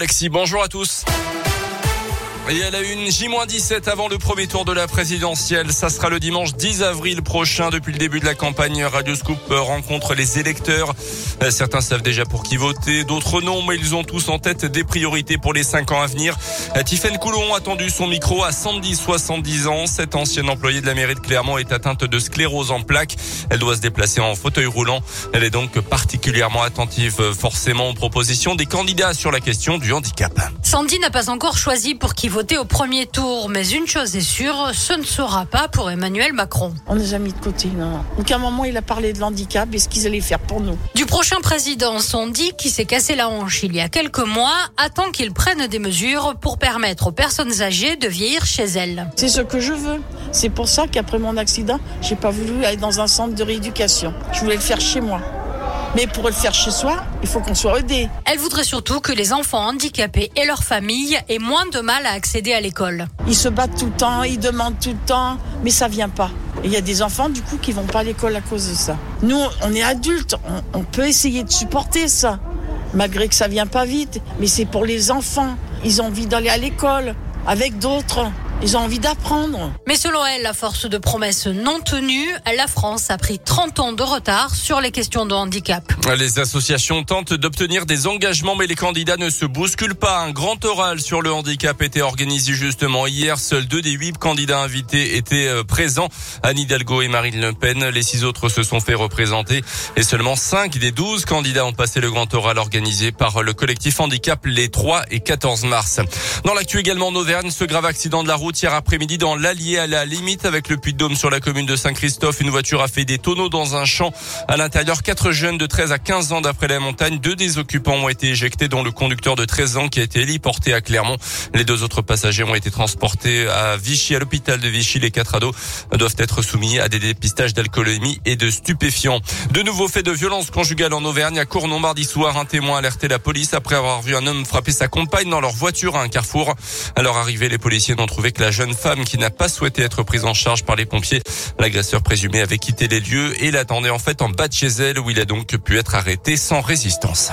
Alexis, bonjour à tous. Et elle a une J-17 avant le premier tour de la présidentielle. Ça sera le dimanche 10 avril prochain. Depuis le début de la campagne, Radio Scoop rencontre les électeurs. Certains savent déjà pour qui voter, d'autres non, mais ils ont tous en tête des priorités pour les cinq ans à venir. Tiffaine Coulon a tendu son micro à 110-70 ans. Cette ancienne employée de la mairie de Clermont est atteinte de sclérose en plaques. Elle doit se déplacer en fauteuil roulant. Elle est donc particulièrement attentive forcément aux propositions des candidats sur la question du handicap. Sandy n'a pas encore choisi pour qui voter voté au premier tour, mais une chose est sûre, ce ne sera pas pour Emmanuel Macron. On les a mis de côté, non. Aucun moment il a parlé de l'handicap et ce qu'ils allaient faire pour nous. Du prochain président, Sandy, qui s'est cassé la hanche il y a quelques mois, attend qu'il prenne des mesures pour permettre aux personnes âgées de vieillir chez elles. C'est ce que je veux. C'est pour ça qu'après mon accident, j'ai pas voulu aller dans un centre de rééducation. Je voulais le faire chez moi. Mais pour le faire chez soi, il faut qu'on soit aidé. Elle voudrait surtout que les enfants handicapés et leurs familles aient moins de mal à accéder à l'école. Ils se battent tout le temps, ils demandent tout le temps, mais ça vient pas. il y a des enfants du coup qui vont pas à l'école à cause de ça. Nous, on est adultes, on, on peut essayer de supporter ça, malgré que ça vient pas vite. Mais c'est pour les enfants. Ils ont envie d'aller à l'école avec d'autres. Ils ont envie d'apprendre. Mais selon elle, la force de promesses non tenues, la France a pris 30 ans de retard sur les questions de handicap. Les associations tentent d'obtenir des engagements, mais les candidats ne se bousculent pas. Un grand oral sur le handicap était organisé justement hier. Seuls deux des huit candidats invités étaient euh, présents. Anne Hidalgo et Marine Le Pen. Les six autres se sont fait représenter. Et seulement cinq des douze candidats ont passé le grand oral organisé par le collectif handicap les 3 et 14 mars. Dans l'actu également en Auvergne, ce grave accident de la route hier après-midi dans l'Allier à la limite avec le Puy-de-Dôme sur la commune de Saint-Christophe. Une voiture a fait des tonneaux dans un champ. À l'intérieur, quatre jeunes de 13 à 15 ans d'après la montagne. Deux des occupants ont été éjectés dont le conducteur de 13 ans qui a été héliporté à Clermont. Les deux autres passagers ont été transportés à Vichy, à l'hôpital de Vichy. Les quatre ados doivent être soumis à des dépistages d'alcoolémie et de stupéfiants. De nouveaux faits de violence conjugale en Auvergne. À Cournon, mardi soir, un témoin a alerté la police après avoir vu un homme frapper sa compagne dans leur voiture à un carrefour. À leur arrivée, les policiers n'ont trouvé que la jeune femme qui n'a pas souhaité être prise en charge par les pompiers. L'agresseur présumé avait quitté les lieux et l'attendait en fait en bas de chez elle où il a donc pu être arrêté sans résistance.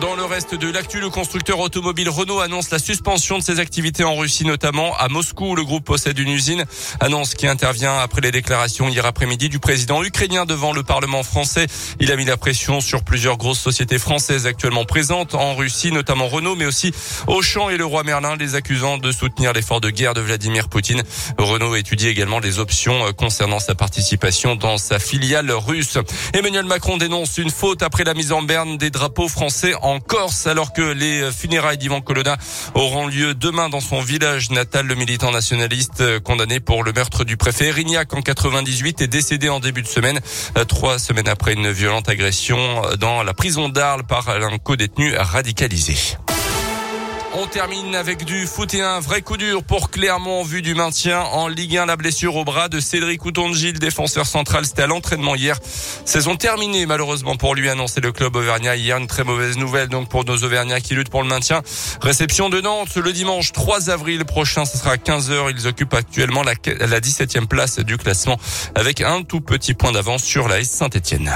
Dans le reste de l'actu, le constructeur automobile Renault annonce la suspension de ses activités en Russie, notamment à Moscou. Le groupe possède une usine. Annonce qui intervient après les déclarations hier après-midi du président ukrainien devant le Parlement français. Il a mis la pression sur plusieurs grosses sociétés françaises actuellement présentes en Russie, notamment Renault, mais aussi Auchan et le roi Merlin, les accusant de soutenir l'effort de guerre de Vladimir Poutine. Renault étudie également les options euh, concernant sa participation dans sa filiale russe. Emmanuel Macron dénonce une faute après la mise en berne des drapeaux français en Corse alors que les funérailles d'Ivan Colonna auront lieu demain dans son village natal. Le militant nationaliste condamné pour le meurtre du préfet Erignac en 98 est décédé en début de semaine, euh, trois semaines après une violente agression dans la prison d'Arles par un co-détenu radicalisé. On termine avec du foot et un vrai coup dur pour Clermont en vue du maintien en Ligue 1. La blessure au bras de Cédric Outonji, défenseur central, c'était à l'entraînement hier. Saison terminée malheureusement pour lui, annoncer le club auvergnat hier. Une très mauvaise nouvelle donc pour nos auvergnats qui luttent pour le maintien. Réception de Nantes le dimanche 3 avril prochain, ce sera à 15h. Ils occupent actuellement la, la 17e place du classement avec un tout petit point d'avance sur la Saint-Etienne.